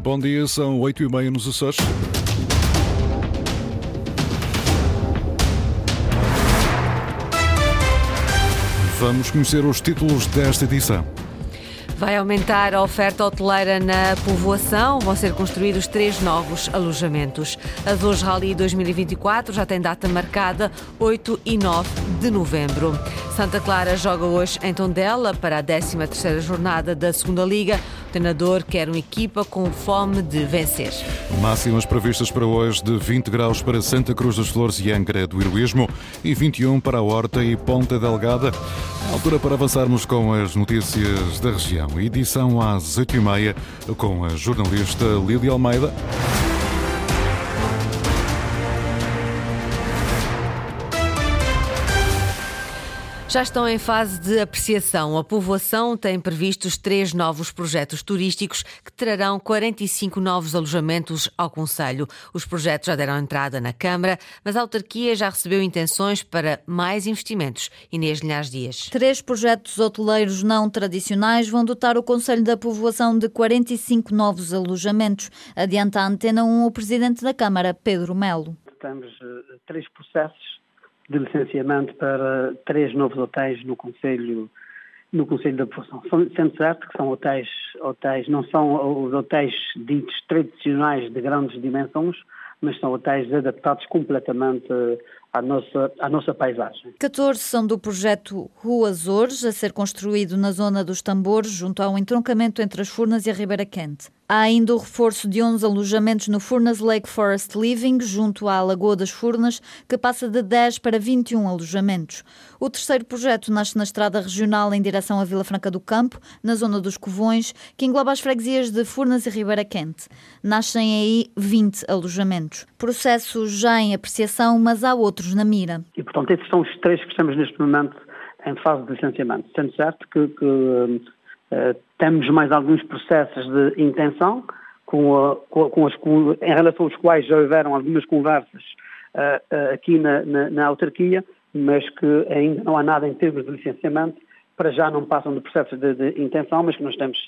Bom dia, são oito e meia nos Açores. Vamos conhecer os títulos desta edição. Vai aumentar a oferta hoteleira na povoação. Vão ser construídos três novos alojamentos. Azores Rally 2024 já tem data marcada 8 e 9 de novembro. Santa Clara joga hoje em Tondela para a 13ª jornada da Segunda Liga. O treinador quer uma equipa com fome de vencer. Máximas previstas para hoje de 20 graus para Santa Cruz das Flores e Angra do Heroísmo e 21 para a Horta e Ponta Delgada. Altura para avançarmos com as notícias da região. Edição às 8h30 com a jornalista Lídia Almeida. Já estão em fase de apreciação. A povoação tem previstos três novos projetos turísticos que trarão 45 novos alojamentos ao Conselho. Os projetos já deram entrada na Câmara, mas a autarquia já recebeu intenções para mais investimentos. Inês Linhares Dias. Três projetos hoteleiros não tradicionais vão dotar o Conselho da Povoação de 45 novos alojamentos. Adianta a Antena 1 o Presidente da Câmara, Pedro Melo. Temos uh, três processos de licenciamento para três novos hotéis no Conselho no Conselho da População. Sendo certo que são hotéis, hotéis, não são os hotéis ditos tradicionais de grandes dimensões, mas são hotéis adaptados completamente à nossa, à nossa paisagem. 14 são do projeto Rua Azores, a ser construído na zona dos Tambores, junto ao entroncamento entre as Furnas e a Ribeira Quente. Há ainda o reforço de 11 alojamentos no Furnas Lake Forest Living, junto à Lagoa das Furnas, que passa de 10 para 21 alojamentos. O terceiro projeto nasce na estrada regional em direção à Vila Franca do Campo, na zona dos Covões, que engloba as freguesias de Furnas e Ribeira Quente. Nascem aí 20 alojamentos. Processo já em apreciação, mas há outros na mira. E, portanto, esses são os três que estamos neste momento em fase de licenciamento. Sendo certo que, que uh, temos mais alguns processos de intenção, com, a, com, as, com, em relação aos quais já houveram algumas conversas uh, uh, aqui na, na, na, autarquia, mas que ainda não há nada em termos de licenciamento, para já não passam de processos de, de intenção, mas que nós temos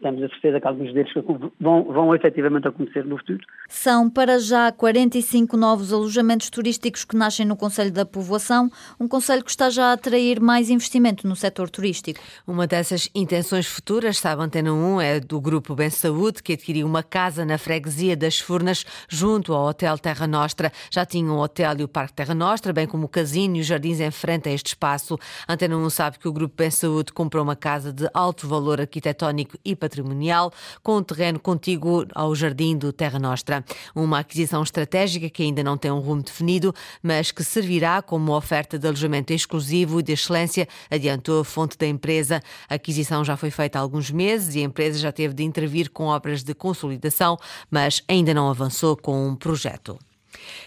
temos a certeza que alguns deles vão, vão efetivamente acontecer no futuro. São para já 45 novos alojamentos turísticos que nascem no Conselho da Povoação, um conselho que está já a atrair mais investimento no setor turístico. Uma dessas intenções futuras, sabe Antena 1, é do Grupo Bem Saúde, que adquiriu uma casa na freguesia das Furnas, junto ao Hotel Terra Nostra. Já tinha o hotel e o Parque Terra Nostra, bem como o casino e os jardins em frente a este espaço. Antena 1 sabe que o Grupo Bem Saúde comprou uma casa de alto valor arquitetónico e patrimonial, com um terreno contíguo ao Jardim do Terra Nostra. Uma aquisição estratégica que ainda não tem um rumo definido, mas que servirá como oferta de alojamento exclusivo e de excelência, adiantou a fonte da empresa. A aquisição já foi feita há alguns meses e a empresa já teve de intervir com obras de consolidação, mas ainda não avançou com um projeto.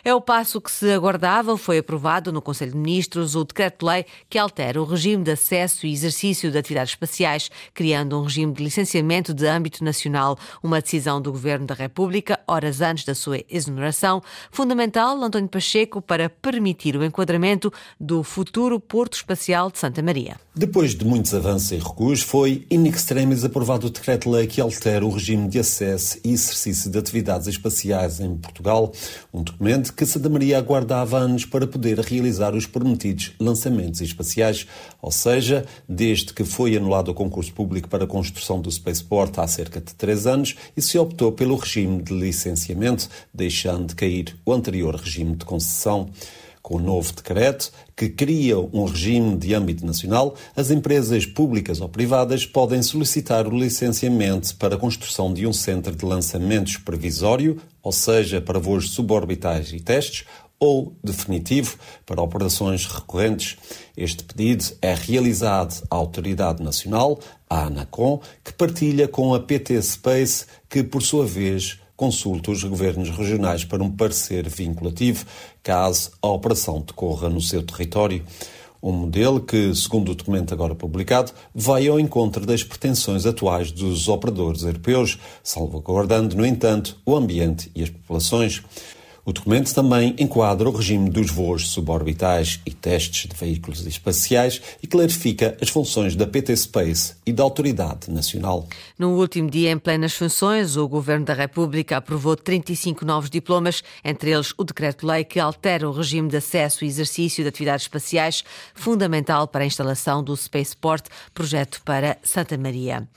É o passo que se aguardava. Foi aprovado no Conselho de Ministros o decreto-lei que altera o regime de acesso e exercício de atividades espaciais, criando um regime de licenciamento de âmbito nacional. Uma decisão do Governo da República, horas antes da sua exoneração, fundamental, António Pacheco, para permitir o enquadramento do futuro Porto Espacial de Santa Maria. Depois de muitos avanços e recuos, foi in extremis aprovado o decreto-lei que altera o regime de acesso e exercício de atividades espaciais em Portugal, um documento que Santa Maria aguardava anos para poder realizar os prometidos lançamentos espaciais, ou seja, desde que foi anulado o concurso público para a construção do Spaceport há cerca de três anos e se optou pelo regime de licenciamento, deixando de cair o anterior regime de concessão. Com o novo decreto, que cria um regime de âmbito nacional, as empresas públicas ou privadas podem solicitar o licenciamento para a construção de um centro de lançamentos previsório, ou seja, para voos suborbitais e testes, ou definitivo para operações recorrentes. Este pedido é realizado à Autoridade Nacional, a ANACOM, que partilha com a PT Space, que, por sua vez, consulta os governos regionais para um parecer vinculativo, caso a operação decorra no seu território. Um modelo que, segundo o documento agora publicado, vai ao encontro das pretensões atuais dos operadores europeus, salvaguardando, no entanto, o ambiente e as populações. O documento também enquadra o regime dos voos suborbitais e testes de veículos espaciais e clarifica as funções da PT Space e da Autoridade Nacional. No último dia, em plenas funções, o Governo da República aprovou 35 novos diplomas, entre eles o decreto-lei que altera o regime de acesso e exercício de atividades espaciais, fundamental para a instalação do Spaceport, projeto para Santa Maria.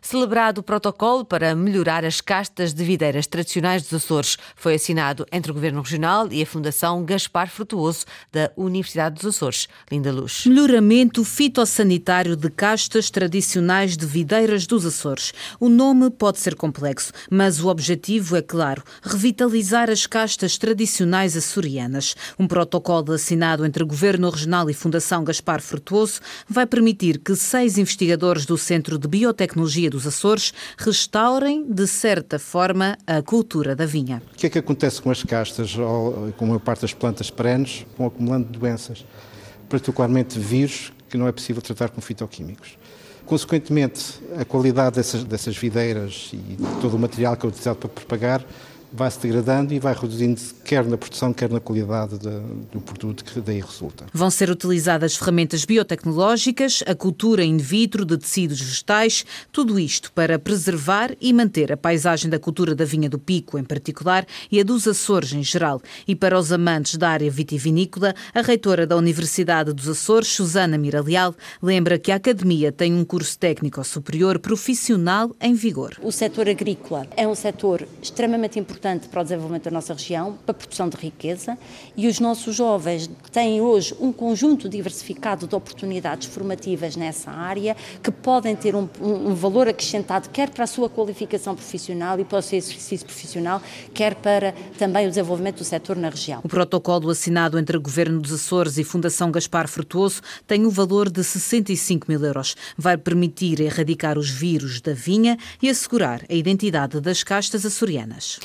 Celebrado o protocolo para melhorar as castas de videiras tradicionais dos Açores, foi assinado entre o Governo Regional e a Fundação Gaspar Frutuoso da Universidade dos Açores. Linda Luz. Melhoramento fitossanitário de castas tradicionais de videiras dos Açores. O nome pode ser complexo, mas o objetivo é claro: revitalizar as castas tradicionais açorianas. Um protocolo assinado entre Governo Regional e Fundação Gaspar Frutuoso vai permitir que seis investigadores do Centro de Biotecnologia dos Açores restaurem, de certa forma, a cultura da vinha. O que é que acontece com as castas? Com a parte das plantas perenes, vão acumulando doenças, particularmente vírus, que não é possível tratar com fitoquímicos. Consequentemente, a qualidade dessas, dessas videiras e todo o material que é utilizado para propagar vai se degradando e vai reduzindo quer na produção, quer na qualidade de, do produto que daí resulta. Vão ser utilizadas ferramentas biotecnológicas, a cultura in vitro de tecidos vegetais, tudo isto para preservar e manter a paisagem da cultura da vinha do Pico, em particular, e a dos Açores em geral. E para os amantes da área vitivinícola, a reitora da Universidade dos Açores, Susana Miraleal, lembra que a Academia tem um curso técnico superior profissional em vigor. O setor agrícola é um setor extremamente importante importante para o desenvolvimento da nossa região, para a produção de riqueza, e os nossos jovens têm hoje um conjunto diversificado de oportunidades formativas nessa área que podem ter um, um valor acrescentado quer para a sua qualificação profissional e para o seu exercício profissional, quer para também o desenvolvimento do setor na região. O protocolo assinado entre o Governo dos Açores e Fundação Gaspar Frutuoso tem um valor de 65 mil euros. Vai permitir erradicar os vírus da vinha e assegurar a identidade das castas açorianas.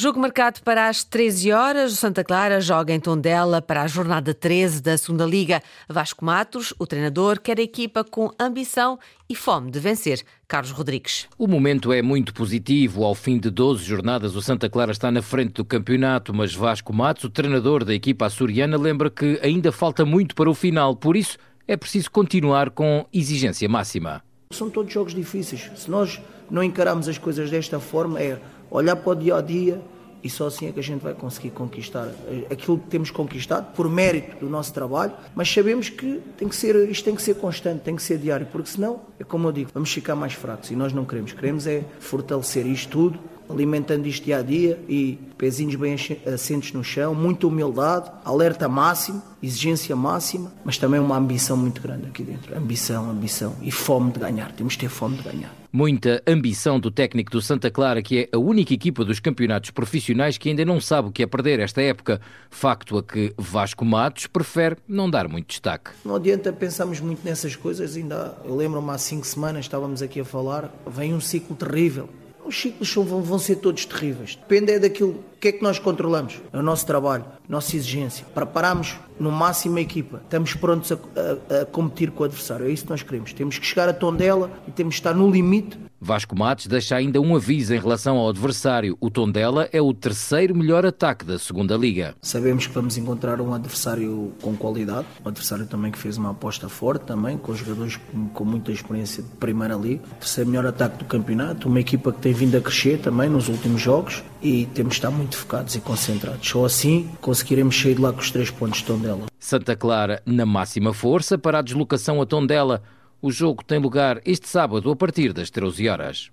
Jogo marcado para as 13 horas. O Santa Clara joga em Tondela para a jornada 13 da Segunda Liga. Vasco Matos, o treinador, quer a equipa com ambição e fome de vencer. Carlos Rodrigues. O momento é muito positivo. Ao fim de 12 jornadas, o Santa Clara está na frente do campeonato, mas Vasco Matos, o treinador da equipa açoriana, lembra que ainda falta muito para o final. Por isso, é preciso continuar com exigência máxima. São todos jogos difíceis. Se nós não encararmos as coisas desta forma, é olhar para o dia a dia e só assim é que a gente vai conseguir conquistar aquilo que temos conquistado por mérito do nosso trabalho, mas sabemos que tem que ser, isto tem que ser constante, tem que ser diário, porque senão, é como eu digo, vamos ficar mais fracos e nós não queremos. Queremos é fortalecer isto tudo, alimentando isto dia a dia e pezinhos bem assentos no chão, muita humildade, alerta máximo, exigência máxima, mas também uma ambição muito grande aqui dentro. Ambição, ambição e fome de ganhar. Temos de ter fome de ganhar. Muita ambição do técnico do Santa Clara, que é a única equipa dos campeonatos profissionais que ainda não sabe o que é perder esta época. Facto a que Vasco Matos prefere não dar muito destaque. Não adianta pensarmos muito nessas coisas. Ainda eu lembro-me há cinco semanas estávamos aqui a falar. Vem um ciclo terrível os ciclos vão, ser todos terríveis. Depende é daquilo que é que nós controlamos. É o nosso trabalho, nossa exigência. Preparamos no máximo a equipa. Estamos prontos a, a, a competir com o adversário. É isso que nós queremos. Temos que chegar a tom dela e temos que estar no limite Vasco Matos deixa ainda um aviso em relação ao adversário. O Tondela é o terceiro melhor ataque da segunda Liga. Sabemos que vamos encontrar um adversário com qualidade, um adversário também que fez uma aposta forte, também com jogadores com muita experiência de Primeira Liga. Terceiro melhor ataque do campeonato, uma equipa que tem vindo a crescer também nos últimos jogos e temos de estar muito focados e concentrados. Só assim conseguiremos sair de lá com os três pontos de Tondela. Santa Clara na máxima força para a deslocação a Tondela. O jogo tem lugar este sábado a partir das 13 horas.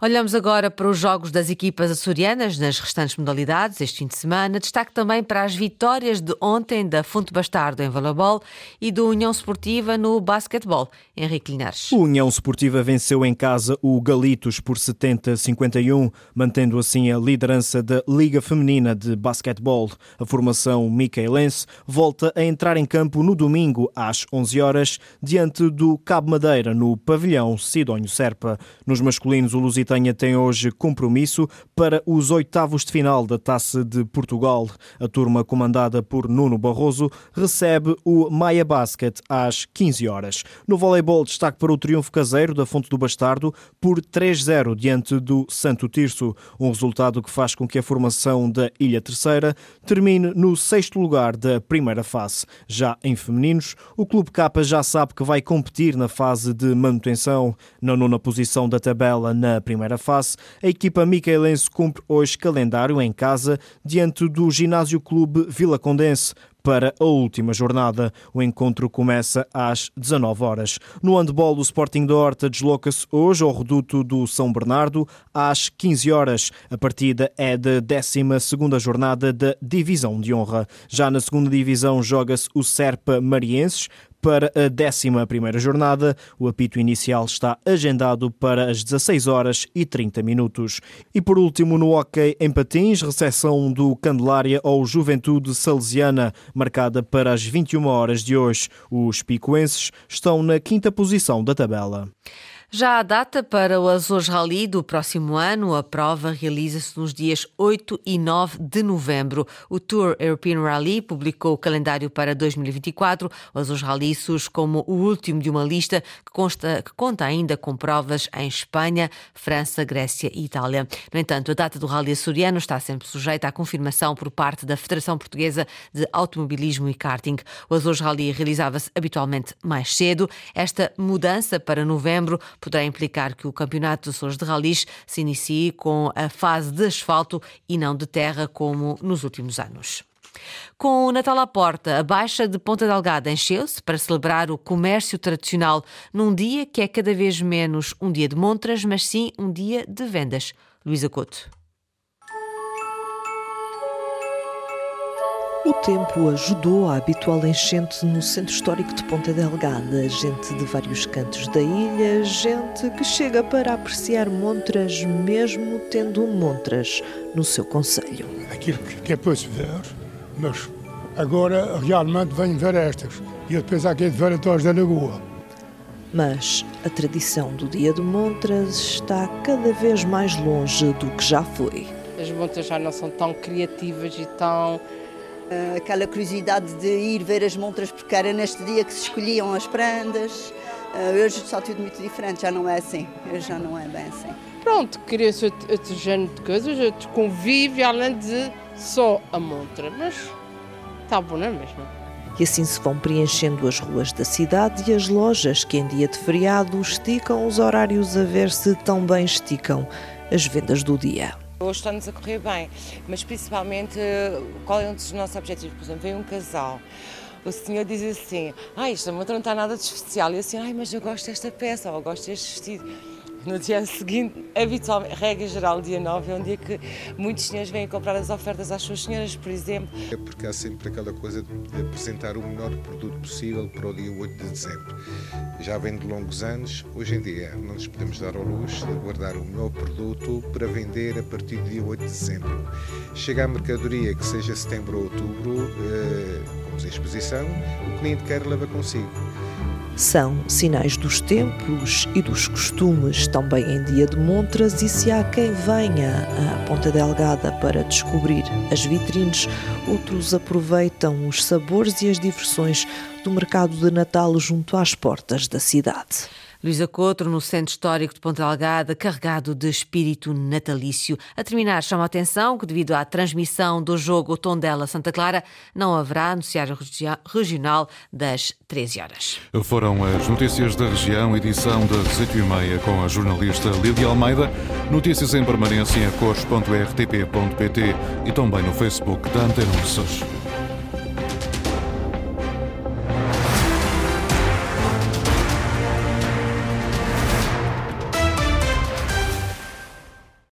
Olhamos agora para os jogos das equipas açorianas nas restantes modalidades este fim de semana. Destaque também para as vitórias de ontem da Fonte Bastardo em voleibol e do União Esportiva no basquetebol. Henrique Linares. O União Esportiva venceu em casa o Galitos por 70-51, mantendo assim a liderança da Liga Feminina de Basquetebol. A formação micaelense volta a entrar em campo no domingo às 11 horas diante do Cabo Madeira no pavilhão Sidónio Serpa. Nos masculinos, o Lusitano Lusitânia tem hoje compromisso para os oitavos de final da Taça de Portugal. A turma comandada por Nuno Barroso recebe o Maia Basket às 15 horas. No voleibol, destaque para o triunfo caseiro da Fonte do Bastardo por 3-0 diante do Santo Tirso, um resultado que faz com que a formação da Ilha Terceira termine no sexto lugar da primeira fase. Já em femininos, o Clube Capa já sabe que vai competir na fase de manutenção. Na nona posição da tabela na primeira fase, a equipa micaelense cumpre hoje calendário em casa diante do Ginásio Clube Vila Condense para a última jornada. O encontro começa às 19 horas. No handball, o Sporting da Horta desloca-se hoje ao reduto do São Bernardo às 15 horas. A partida é da 12 jornada da Divisão de Honra. Já na segunda divisão joga-se o Serpa Marienses para a 11 jornada. O apito inicial está agendado para as 16 horas e 30 minutos. E por último, no hockey em patins, recepção do Candelária ao Juventude Salesiana, marcada para as 21 horas de hoje. Os picoenses estão na quinta posição da tabela. Já a data para o Azores Rally do próximo ano, a prova realiza-se nos dias 8 e 9 de novembro. O Tour European Rally publicou o calendário para 2024. O Azores Rally surge como o último de uma lista que, consta, que conta ainda com provas em Espanha, França, Grécia e Itália. No entanto, a data do Rally açoriano está sempre sujeita à confirmação por parte da Federação Portuguesa de Automobilismo e Karting. O Azores Rally realizava-se habitualmente mais cedo. Esta mudança para novembro poderá implicar que o Campeonato dos Açores de Ralis se inicie com a fase de asfalto e não de terra, como nos últimos anos. Com o Natal à porta, a Baixa de Ponta Delgada encheu-se para celebrar o comércio tradicional num dia que é cada vez menos um dia de montras, mas sim um dia de vendas. Luísa Couto. O tempo ajudou a habitual enchente no centro histórico de Ponta Delgada. Gente de vários cantos da ilha, gente que chega para apreciar montras, mesmo tendo montras no seu conselho. Aquilo que é para se ver, mas agora realmente vem ver estas. E depois há que ver atrás da lagoa. Mas a tradição do Dia de Montras está cada vez mais longe do que já foi. As montras já não são tão criativas e tão aquela curiosidade de ir ver as montras, porque era neste dia que se escolhiam as prendas. Hoje está tudo muito diferente, já não é assim. Hoje já não é bem assim. Pronto, queria-se outro, outro género de coisas, outro convívio, além de só a montra. Mas está bom, não é mesmo? E assim se vão preenchendo as ruas da cidade e as lojas que em dia de feriado esticam os horários a ver se tão bem esticam as vendas do dia. Hoje está-nos a correr bem, mas principalmente qual é um dos nossos objetivos? Por exemplo, vem um casal, o senhor diz assim, ah, moto não está nada de especial, e assim, ai, mas eu gosto desta peça, ou gosto deste vestido. No dia seguinte, habitualmente, regra geral, dia 9 é um dia que muitos senhores vêm comprar as ofertas às suas senhoras, por exemplo. É porque há sempre aquela coisa de apresentar o melhor produto possível para o dia 8 de dezembro. Já vem de longos anos, hoje em dia não nos podemos dar ao luxo de guardar o melhor produto para vender a partir do dia 8 de dezembro. Chega a mercadoria que seja setembro ou outubro, eh, como a exposição, o cliente quer levar consigo são sinais dos tempos e dos costumes, também em dia de montras, e se há quem venha à Ponta Delgada para descobrir as vitrines, outros aproveitam os sabores e as diversões do mercado de Natal junto às portas da cidade. Luísa Couto, no Centro Histórico de Ponta Delgada, carregado de espírito natalício. A terminar, chama a atenção que, devido à transmissão do jogo Tondela-Santa Clara, não haverá noticiário regional das 13 horas. Foram as notícias da região, edição das 8h30, com a jornalista Lídia Almeida. Notícias em permanência em cores.rtp.pt e também no Facebook da Antena.